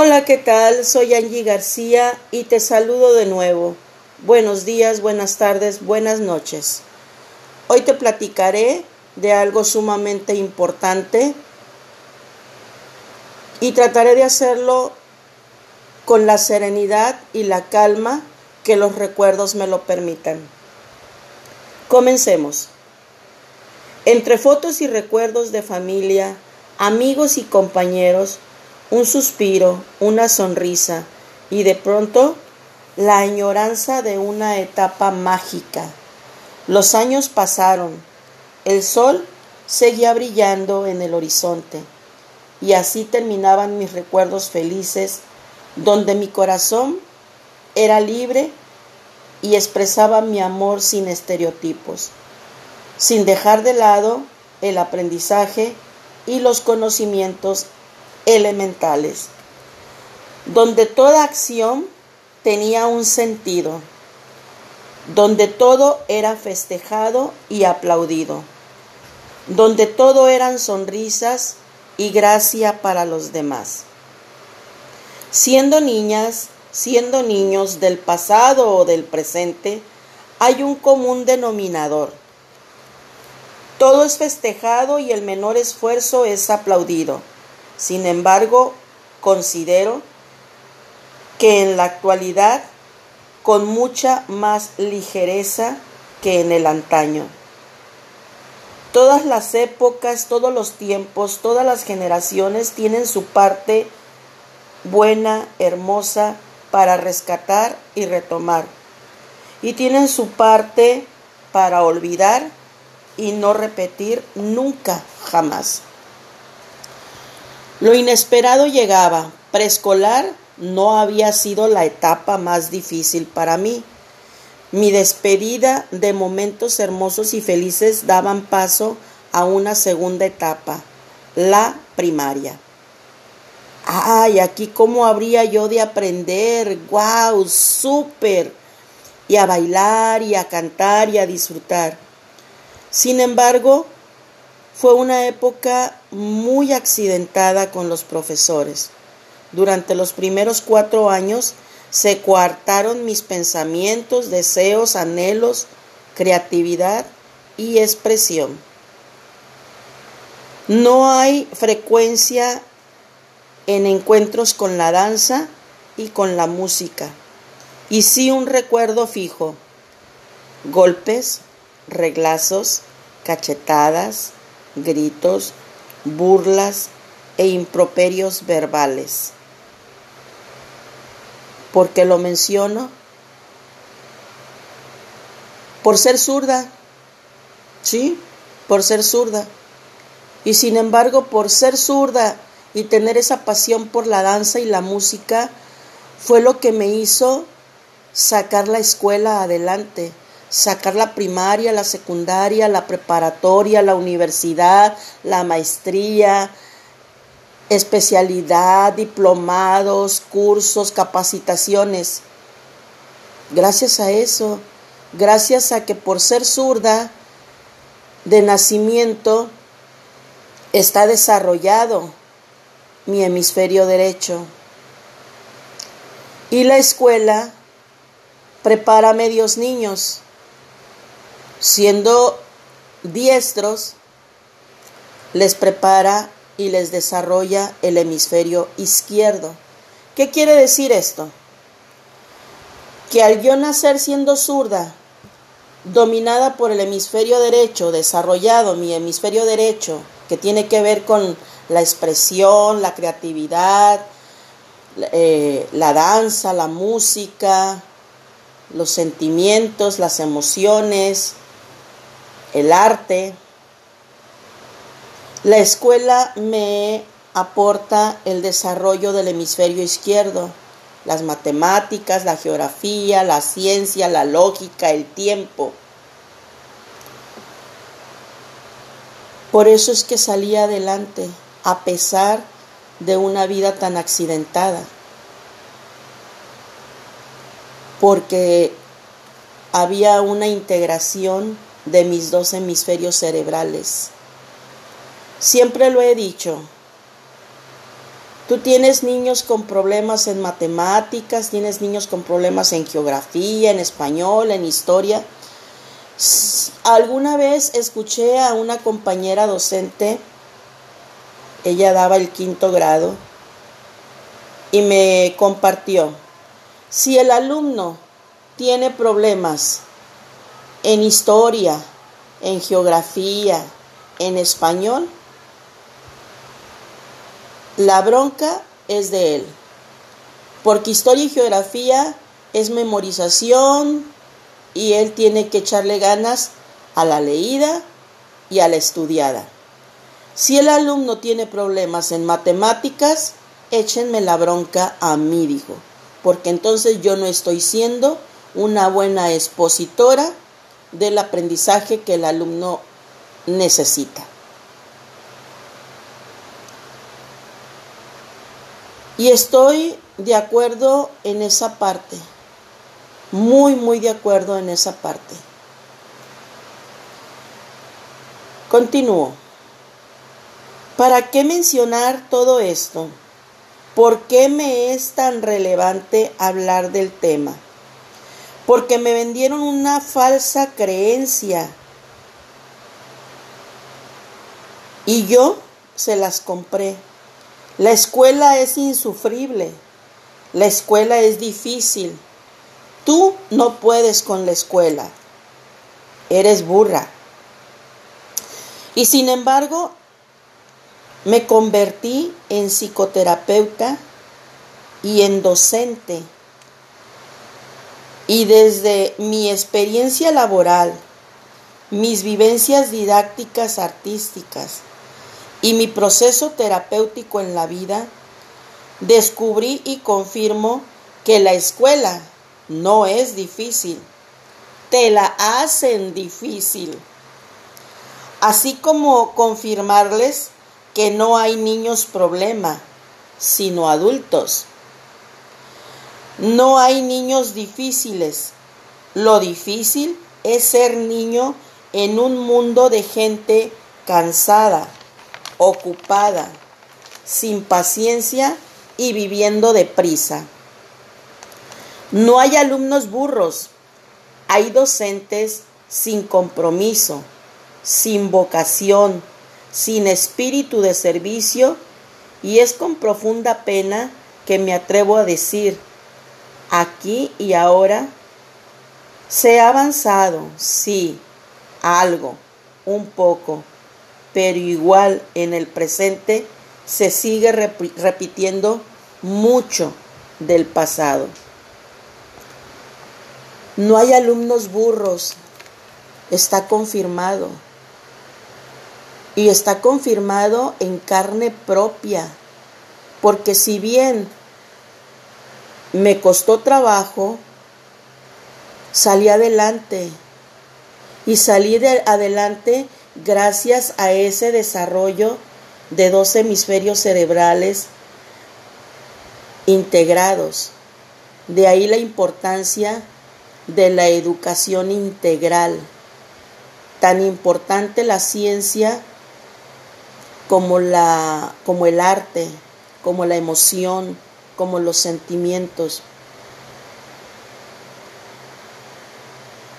Hola, ¿qué tal? Soy Angie García y te saludo de nuevo. Buenos días, buenas tardes, buenas noches. Hoy te platicaré de algo sumamente importante y trataré de hacerlo con la serenidad y la calma que los recuerdos me lo permitan. Comencemos. Entre fotos y recuerdos de familia, amigos y compañeros, un suspiro, una sonrisa y de pronto la añoranza de una etapa mágica. Los años pasaron, el sol seguía brillando en el horizonte y así terminaban mis recuerdos felices donde mi corazón era libre y expresaba mi amor sin estereotipos, sin dejar de lado el aprendizaje y los conocimientos elementales, donde toda acción tenía un sentido, donde todo era festejado y aplaudido, donde todo eran sonrisas y gracia para los demás. Siendo niñas, siendo niños del pasado o del presente, hay un común denominador. Todo es festejado y el menor esfuerzo es aplaudido. Sin embargo, considero que en la actualidad, con mucha más ligereza que en el antaño. Todas las épocas, todos los tiempos, todas las generaciones tienen su parte buena, hermosa, para rescatar y retomar. Y tienen su parte para olvidar y no repetir nunca, jamás. Lo inesperado llegaba. Preescolar no había sido la etapa más difícil para mí. Mi despedida de momentos hermosos y felices daban paso a una segunda etapa, la primaria. Ay, aquí cómo habría yo de aprender, wow, súper, y a bailar y a cantar y a disfrutar. Sin embargo, fue una época muy accidentada con los profesores. Durante los primeros cuatro años se coartaron mis pensamientos, deseos, anhelos, creatividad y expresión. No hay frecuencia en encuentros con la danza y con la música, y sí un recuerdo fijo, golpes, reglazos, cachetadas, gritos, burlas e improperios verbales. ¿Por qué lo menciono? Por ser zurda, ¿sí? Por ser zurda. Y sin embargo, por ser zurda y tener esa pasión por la danza y la música, fue lo que me hizo sacar la escuela adelante sacar la primaria, la secundaria, la preparatoria, la universidad, la maestría, especialidad, diplomados, cursos, capacitaciones. Gracias a eso, gracias a que por ser zurda de nacimiento está desarrollado mi hemisferio derecho. Y la escuela prepara medios niños siendo diestros, les prepara y les desarrolla el hemisferio izquierdo. ¿Qué quiere decir esto? Que al yo nacer siendo zurda, dominada por el hemisferio derecho, desarrollado mi hemisferio derecho, que tiene que ver con la expresión, la creatividad, eh, la danza, la música, los sentimientos, las emociones, el arte. La escuela me aporta el desarrollo del hemisferio izquierdo, las matemáticas, la geografía, la ciencia, la lógica, el tiempo. Por eso es que salí adelante, a pesar de una vida tan accidentada. Porque había una integración de mis dos hemisferios cerebrales. Siempre lo he dicho, Tú tienes niños con problemas en matemáticas, tienes niños con problemas en geografía, en español, en historia. Alguna vez escuché a una compañera docente, ella daba el quinto grado, y me compartió, si el alumno tiene problemas en historia, en geografía, en español, la bronca es de él. Porque historia y geografía es memorización y él tiene que echarle ganas a la leída y a la estudiada. Si el alumno tiene problemas en matemáticas, échenme la bronca a mí, dijo, porque entonces yo no estoy siendo una buena expositora del aprendizaje que el alumno necesita. Y estoy de acuerdo en esa parte, muy, muy de acuerdo en esa parte. Continúo. ¿Para qué mencionar todo esto? ¿Por qué me es tan relevante hablar del tema? Porque me vendieron una falsa creencia y yo se las compré. La escuela es insufrible, la escuela es difícil. Tú no puedes con la escuela, eres burra. Y sin embargo, me convertí en psicoterapeuta y en docente. Y desde mi experiencia laboral, mis vivencias didácticas artísticas y mi proceso terapéutico en la vida, descubrí y confirmo que la escuela no es difícil, te la hacen difícil. Así como confirmarles que no hay niños problema, sino adultos. No hay niños difíciles. Lo difícil es ser niño en un mundo de gente cansada, ocupada, sin paciencia y viviendo deprisa. No hay alumnos burros, hay docentes sin compromiso, sin vocación, sin espíritu de servicio y es con profunda pena que me atrevo a decir, aquí y ahora, se ha avanzado, sí, algo, un poco, pero igual en el presente se sigue repitiendo mucho del pasado. No hay alumnos burros, está confirmado y está confirmado en carne propia, porque si bien me costó trabajo, salí adelante y salí de adelante gracias a ese desarrollo de dos hemisferios cerebrales integrados. De ahí la importancia de la educación integral. Tan importante la ciencia como, la, como el arte, como la emoción, como los sentimientos.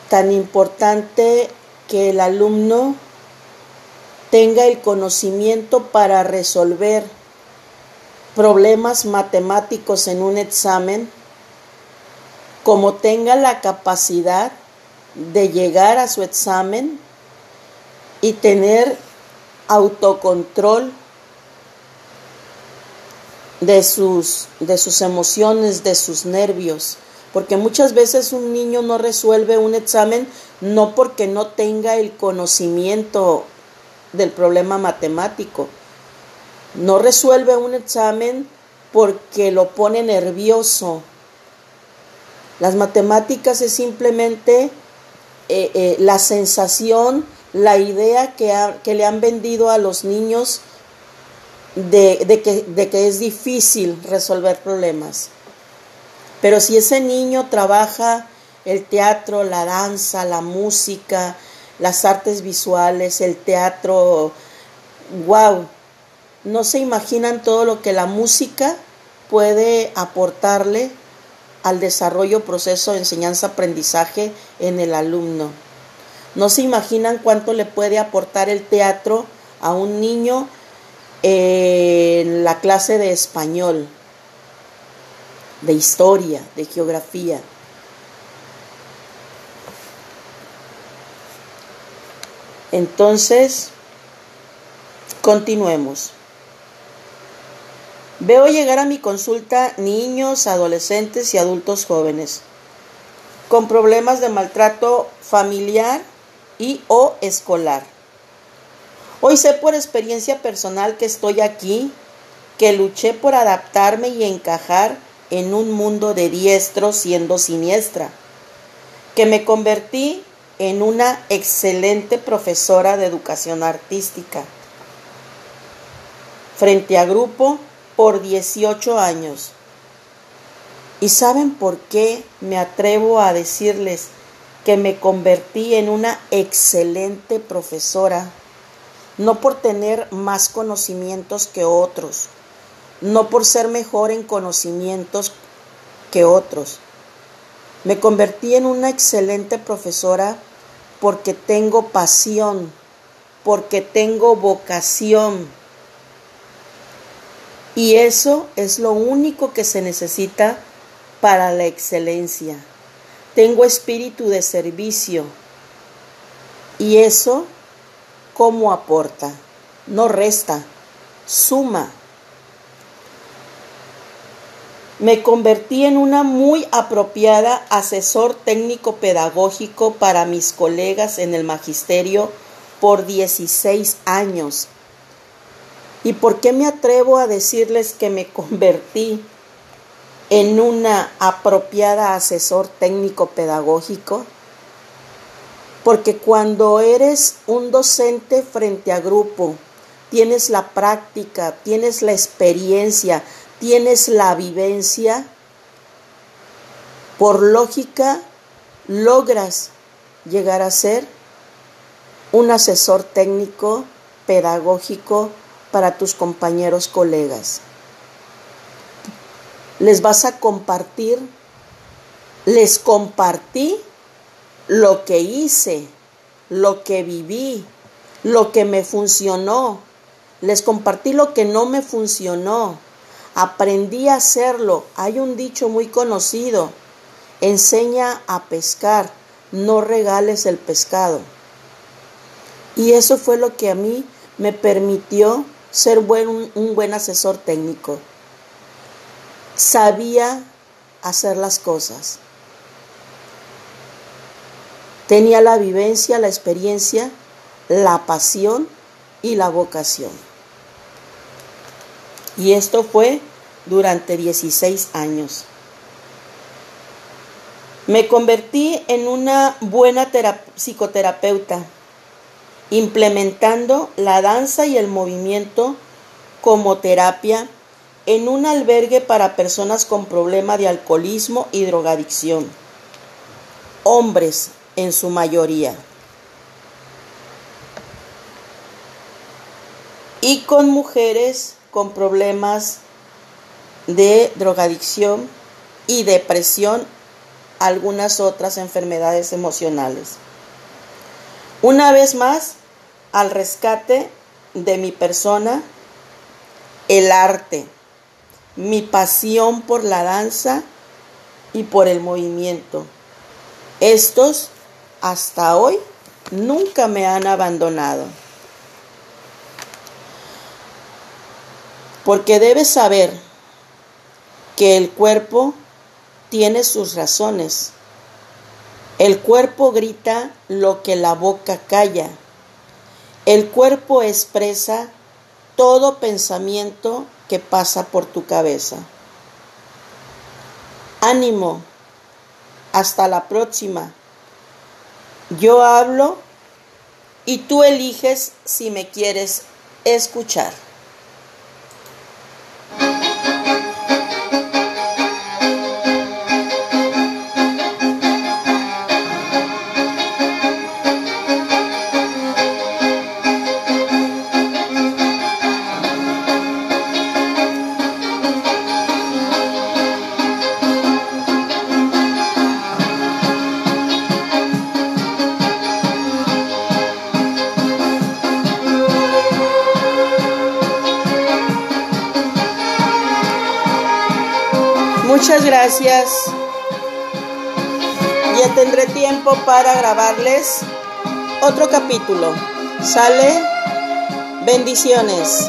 Tan importante que el alumno tenga el conocimiento para resolver problemas matemáticos en un examen, como tenga la capacidad de llegar a su examen y tener autocontrol de sus, de sus emociones, de sus nervios. Porque muchas veces un niño no resuelve un examen no porque no tenga el conocimiento del problema matemático. No resuelve un examen porque lo pone nervioso. Las matemáticas es simplemente eh, eh, la sensación la idea que, que le han vendido a los niños de, que, de que es difícil resolver problemas. Pero si ese niño trabaja el teatro, la danza, la música, las artes visuales, el teatro, wow, no se imaginan todo lo que la música puede aportarle al desarrollo proceso enseñanza-aprendizaje en el alumno. No se imaginan cuánto le puede aportar el teatro a un niño en la clase de español, de historia, de geografía. Entonces, continuemos. Veo llegar a mi consulta niños, adolescentes y adultos jóvenes con problemas de maltrato familiar y o escolar. Hoy sé por experiencia personal que estoy aquí, que luché por adaptarme y encajar en un mundo de diestro siendo siniestra, que me convertí en una excelente profesora de educación artística. Frente a grupo por 18 años. ¿Y saben por qué me atrevo a decirles que me convertí en una excelente profesora? No por tener más conocimientos que otros, no por ser mejor en conocimientos que otros. Me convertí en una excelente profesora porque tengo pasión, porque tengo vocación. Y eso es lo único que se necesita para la excelencia. Tengo espíritu de servicio. Y eso, ¿cómo aporta? No resta, suma. Me convertí en una muy apropiada asesor técnico pedagógico para mis colegas en el magisterio por 16 años. ¿Y por qué me atrevo a decirles que me convertí en una apropiada asesor técnico pedagógico? Porque cuando eres un docente frente a grupo, tienes la práctica, tienes la experiencia, tienes la vivencia, por lógica logras llegar a ser un asesor técnico pedagógico para tus compañeros colegas. Les vas a compartir, les compartí lo que hice, lo que viví, lo que me funcionó, les compartí lo que no me funcionó Aprendí a hacerlo. Hay un dicho muy conocido. Enseña a pescar, no regales el pescado. Y eso fue lo que a mí me permitió ser un buen asesor técnico. Sabía hacer las cosas. Tenía la vivencia, la experiencia, la pasión y la vocación. Y esto fue durante 16 años. Me convertí en una buena psicoterapeuta, implementando la danza y el movimiento como terapia en un albergue para personas con problema de alcoholismo y drogadicción, hombres en su mayoría, y con mujeres con problemas de drogadicción y depresión, algunas otras enfermedades emocionales. Una vez más, al rescate de mi persona, el arte, mi pasión por la danza y por el movimiento. Estos, hasta hoy, nunca me han abandonado. Porque debes saber que el cuerpo tiene sus razones. El cuerpo grita lo que la boca calla. El cuerpo expresa todo pensamiento que pasa por tu cabeza. Ánimo. Hasta la próxima. Yo hablo y tú eliges si me quieres escuchar. Muchas gracias. Ya tendré tiempo para grabarles otro capítulo. ¿Sale? Bendiciones.